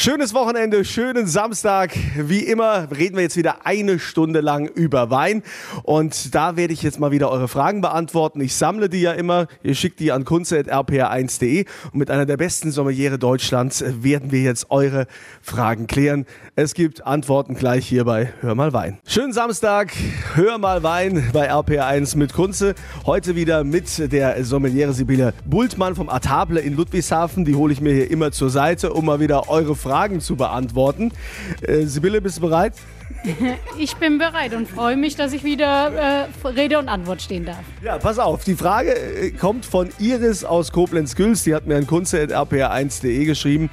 Schönes Wochenende, schönen Samstag. Wie immer reden wir jetzt wieder eine Stunde lang über Wein. Und da werde ich jetzt mal wieder eure Fragen beantworten. Ich sammle die ja immer. Ihr schickt die an kunze.rpr1.de. Und mit einer der besten Sommeliere Deutschlands werden wir jetzt eure Fragen klären. Es gibt Antworten gleich hier bei Hör mal Wein. Schönen Samstag, Hör mal Wein bei RPR1 mit Kunze. Heute wieder mit der Sommeliere Sibylle Bultmann vom Atable in Ludwigshafen. Die hole ich mir hier immer zur Seite, um mal wieder eure Fragen Fragen zu beantworten. Äh, Sibylle, bist du bereit? Ich bin bereit und freue mich, dass ich wieder äh, Rede und Antwort stehen darf. Ja, pass auf. Die Frage äh, kommt von Iris aus Koblenz-Güls. Die hat mir an kunze.rpr1.de geschrieben.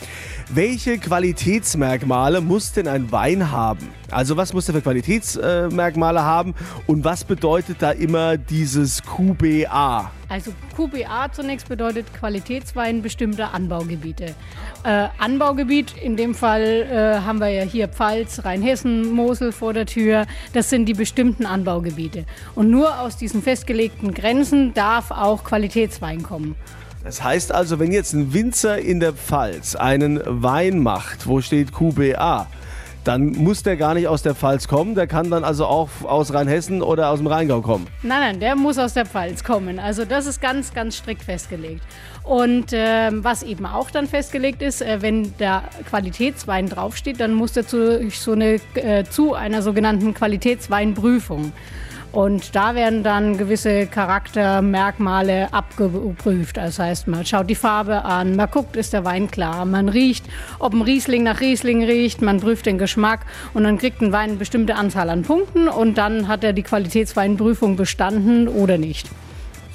Welche Qualitätsmerkmale muss denn ein Wein haben? Also was muss der für Qualitätsmerkmale haben und was bedeutet da immer dieses QBA? Also QBA zunächst bedeutet Qualitätswein bestimmter Anbaugebiete. Äh, Anbaugebiet, in dem Fall äh, haben wir ja hier Pfalz, Rheinhessen, Mosel vor der Tür. Das sind die bestimmten Anbaugebiete. Und nur aus diesen festgelegten Grenzen darf auch Qualitätswein kommen. Das heißt also, wenn jetzt ein Winzer in der Pfalz einen Wein macht, wo steht QBA, dann muss der gar nicht aus der Pfalz kommen. Der kann dann also auch aus Rheinhessen oder aus dem Rheingau kommen. Nein, nein, der muss aus der Pfalz kommen. Also das ist ganz, ganz strikt festgelegt. Und äh, was eben auch dann festgelegt ist, äh, wenn der Qualitätswein draufsteht, dann muss der zu, so eine, äh, zu einer sogenannten Qualitätsweinprüfung. Und da werden dann gewisse Charaktermerkmale abgeprüft. Das heißt, man schaut die Farbe an, man guckt, ist der Wein klar, man riecht, ob ein Riesling nach Riesling riecht, man prüft den Geschmack und dann kriegt ein Wein eine bestimmte Anzahl an Punkten und dann hat er die Qualitätsweinprüfung bestanden oder nicht.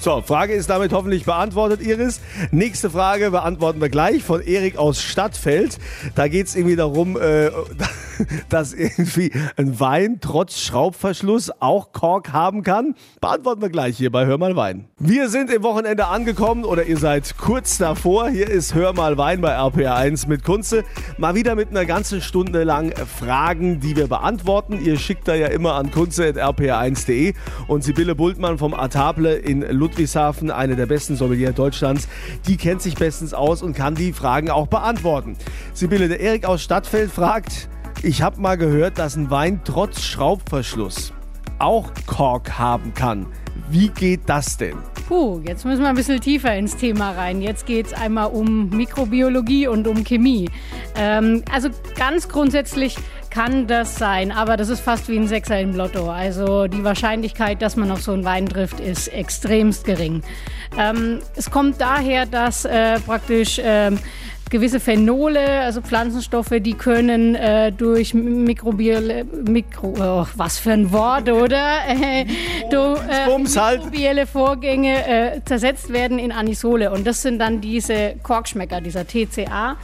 So, Frage ist damit hoffentlich beantwortet, Iris. Nächste Frage beantworten wir gleich von Erik aus Stadtfeld. Da geht es irgendwie darum, äh, dass irgendwie ein Wein trotz Schraubverschluss auch Kork haben kann. Beantworten wir gleich hier bei Hör mal Wein. Wir sind im Wochenende angekommen oder ihr seid kurz davor. Hier ist Hör mal Wein bei RPR1 mit Kunze. Mal wieder mit einer ganzen Stunde lang Fragen, die wir beantworten. Ihr schickt da ja immer an kunze.rpr1.de und Sibylle Bultmann vom Atable in Ludwigsburg Ludwigshafen, eine der besten Sommelier Deutschlands. Die kennt sich bestens aus und kann die Fragen auch beantworten. Sibylle, der Erik aus Stadtfeld fragt, ich habe mal gehört, dass ein Wein trotz Schraubverschluss auch Kork haben kann. Wie geht das denn? Puh, jetzt müssen wir ein bisschen tiefer ins Thema rein. Jetzt geht es einmal um Mikrobiologie und um Chemie. Ähm, also ganz grundsätzlich kann das sein, aber das ist fast wie ein Sechser im Lotto. Also die Wahrscheinlichkeit, dass man auf so einen Wein trifft, ist extremst gering. Ähm, es kommt daher, dass äh, praktisch äh, gewisse Phenole, also Pflanzenstoffe, die können äh, durch mikrobielle, Mikro, oh, was für ein Wort, oder? Äh, du, äh, halt. mikrobielle Vorgänge äh, zersetzt werden in Anisole. Und das sind dann diese Korkschmecker, dieser TCA.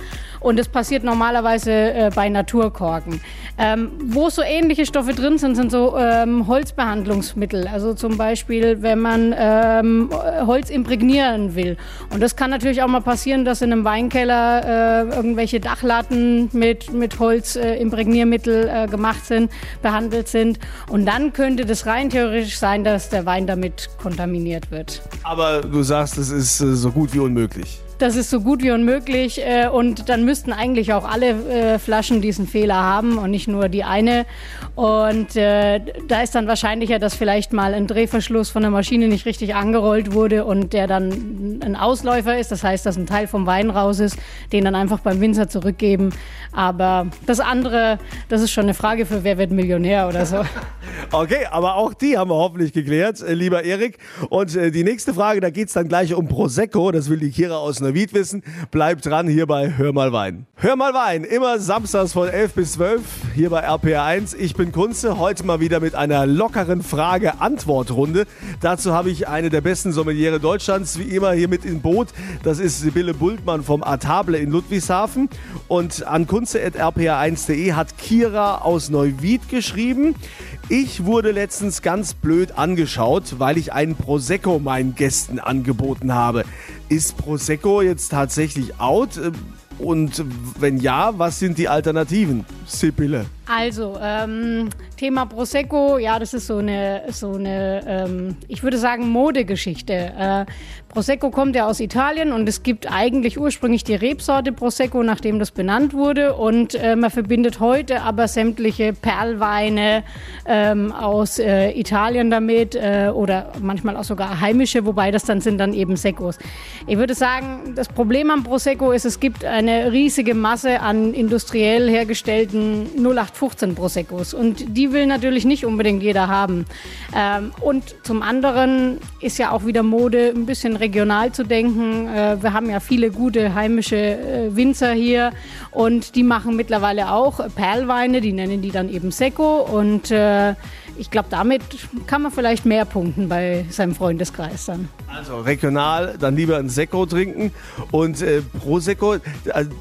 Und das passiert normalerweise äh, bei Naturkorken. Ähm, wo so ähnliche Stoffe drin sind, sind so ähm, Holzbehandlungsmittel. Also zum Beispiel, wenn man ähm, Holz imprägnieren will. Und das kann natürlich auch mal passieren, dass in einem Weinkeller äh, irgendwelche Dachlatten mit, mit Holzimprägniermittel äh, gemacht sind, behandelt sind. Und dann könnte das rein theoretisch sein, dass der Wein damit kontaminiert wird. Aber du sagst, es ist äh, so gut wie unmöglich. Das ist so gut wie unmöglich äh, und dann müssten eigentlich auch alle äh, Flaschen diesen Fehler haben und nicht nur die eine. Und äh, da ist dann wahrscheinlicher, dass vielleicht mal ein Drehverschluss von der Maschine nicht richtig angerollt wurde und der dann ein Ausläufer ist. Das heißt, dass ein Teil vom Wein raus ist, den dann einfach beim Winzer zurückgeben. Aber das andere, das ist schon eine Frage für wer wird Millionär oder so. okay, aber auch die haben wir hoffentlich geklärt, lieber Erik. Und die nächste Frage, da geht es dann gleich um Prosecco. Das will die Kira aus Neuwied wissen. Bleibt dran hier bei Hör mal Wein. Hör mal Wein, immer samstags von 11 bis 12 hier bei RPR1. Ich bin Kunze, heute mal wieder mit einer lockeren Frage-Antwort-Runde. Dazu habe ich eine der besten Sommeliere Deutschlands, wie immer hier mit im Boot. Das ist Sibylle Bultmann vom Atable in Ludwigshafen. Und an kunze.rpr1.de hat Kira aus Neuwied geschrieben. Ich wurde letztens ganz blöd angeschaut, weil ich einen Prosecco meinen Gästen angeboten habe. Ist Prosecco jetzt tatsächlich out? Und wenn ja, was sind die Alternativen? Sibylle. Also, ähm, Thema Prosecco, ja, das ist so eine, so eine ähm, ich würde sagen, Modegeschichte. Äh, Prosecco kommt ja aus Italien und es gibt eigentlich ursprünglich die Rebsorte Prosecco, nachdem das benannt wurde. Und äh, man verbindet heute aber sämtliche Perlweine ähm, aus äh, Italien damit äh, oder manchmal auch sogar heimische, wobei das dann sind dann eben Seccos. Ich würde sagen, das Problem am Prosecco ist, es gibt eine riesige Masse an industriell hergestellten 0815 Proseccos und die will natürlich nicht unbedingt jeder haben. Ähm, und zum anderen ist ja auch wieder Mode, ein bisschen regional zu denken. Äh, wir haben ja viele gute heimische äh, Winzer hier und die machen mittlerweile auch Perlweine, die nennen die dann eben Secco und äh, ich glaube, damit kann man vielleicht mehr punkten bei seinem Freundeskreis dann. Also regional, dann lieber ein Secco trinken und äh, Prosecco. Äh,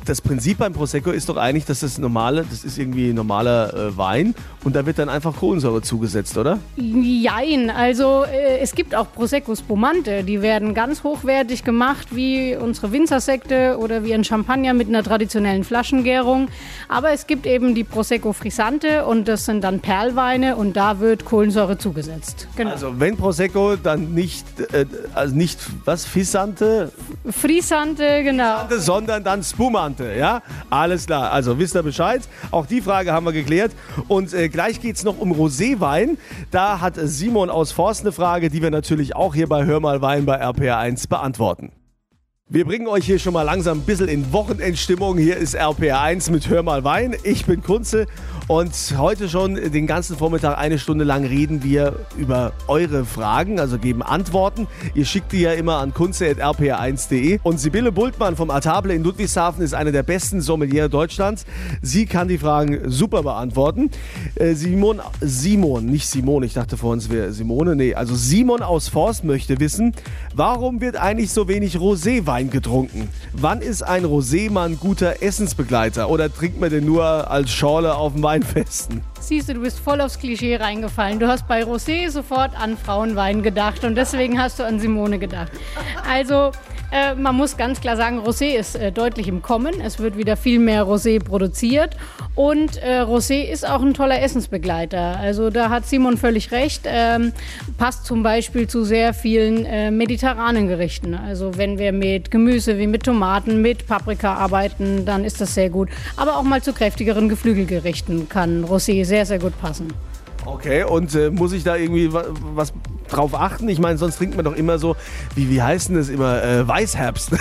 das Prinzip beim Prosecco ist doch eigentlich, dass das normale, das ist irgendwie normaler äh, Wein und da wird dann einfach Kohlensäure zugesetzt, oder? Jein, also äh, es gibt auch Prosecco Spumante, die werden ganz hochwertig gemacht, wie unsere Winzersekte oder wie ein Champagner mit einer traditionellen Flaschengärung. Aber es gibt eben die Prosecco Frisante und das sind dann Perlweine und da wird wird Kohlensäure zugesetzt. Genau. Also wenn Prosecco, dann nicht, äh, also nicht was, Fissante? Frisante, genau. Frisante, sondern dann Spumante, ja? Alles klar, also wisst ihr Bescheid. Auch die Frage haben wir geklärt. Und äh, gleich geht es noch um Roséwein. Da hat Simon aus Forst eine Frage, die wir natürlich auch hier bei Hör mal Wein bei RPR1 beantworten. Wir bringen euch hier schon mal langsam ein bisschen in Wochenendstimmung. Hier ist RPR1 mit Hör mal Wein. Ich bin Kunze und heute schon den ganzen Vormittag eine Stunde lang reden wir über eure Fragen, also geben Antworten. Ihr schickt die ja immer an kunze.rpr1.de. Und Sibylle Bultmann vom Atable in Ludwigshafen ist eine der besten Sommeliere Deutschlands. Sie kann die Fragen super beantworten. Äh, Simon, Simon, nicht Simon, ich dachte vorhin es wäre Simone. Nee, also Simon aus Forst möchte wissen, warum wird eigentlich so wenig Roséwein Wein getrunken. Wann ist ein Rosémann guter Essensbegleiter oder trinkt man den nur als Schorle auf dem Weinfesten? Siehst du, du bist voll aufs Klischee reingefallen. Du hast bei Rosé sofort an Frauenwein gedacht und deswegen hast du an Simone gedacht. Also äh, man muss ganz klar sagen, Rosé ist äh, deutlich im Kommen. Es wird wieder viel mehr Rosé produziert. Und äh, Rosé ist auch ein toller Essensbegleiter. Also da hat Simon völlig recht. Ähm, passt zum Beispiel zu sehr vielen äh, mediterranen Gerichten. Also wenn wir mit Gemüse wie mit Tomaten, mit Paprika arbeiten, dann ist das sehr gut. Aber auch mal zu kräftigeren Geflügelgerichten kann Rosé sehr, sehr gut passen. Okay, und äh, muss ich da irgendwie was drauf achten? Ich meine, sonst trinkt man doch immer so, wie, wie heißt denn das immer, äh, Weißherbst.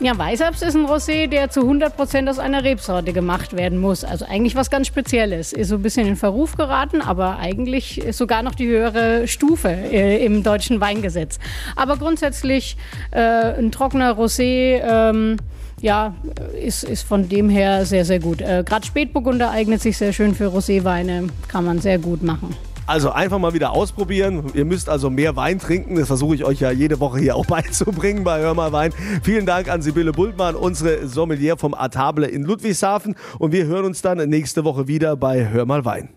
Ja, Weißherbst ist ein Rosé, der zu 100% aus einer Rebsorte gemacht werden muss. Also eigentlich was ganz Spezielles. Ist so ein bisschen in Verruf geraten, aber eigentlich ist sogar noch die höhere Stufe äh, im deutschen Weingesetz. Aber grundsätzlich äh, ein trockener Rosé, ähm, ja, ist, ist von dem her sehr, sehr gut. Äh, Gerade Spätburgunder eignet sich sehr schön für Roséweine, kann man sehr gut machen. Also einfach mal wieder ausprobieren. Ihr müsst also mehr Wein trinken. Das versuche ich euch ja jede Woche hier auch beizubringen bei Hör mal Wein. Vielen Dank an Sibylle Bultmann, unsere Sommelier vom Atable in Ludwigshafen. Und wir hören uns dann nächste Woche wieder bei Hör mal Wein.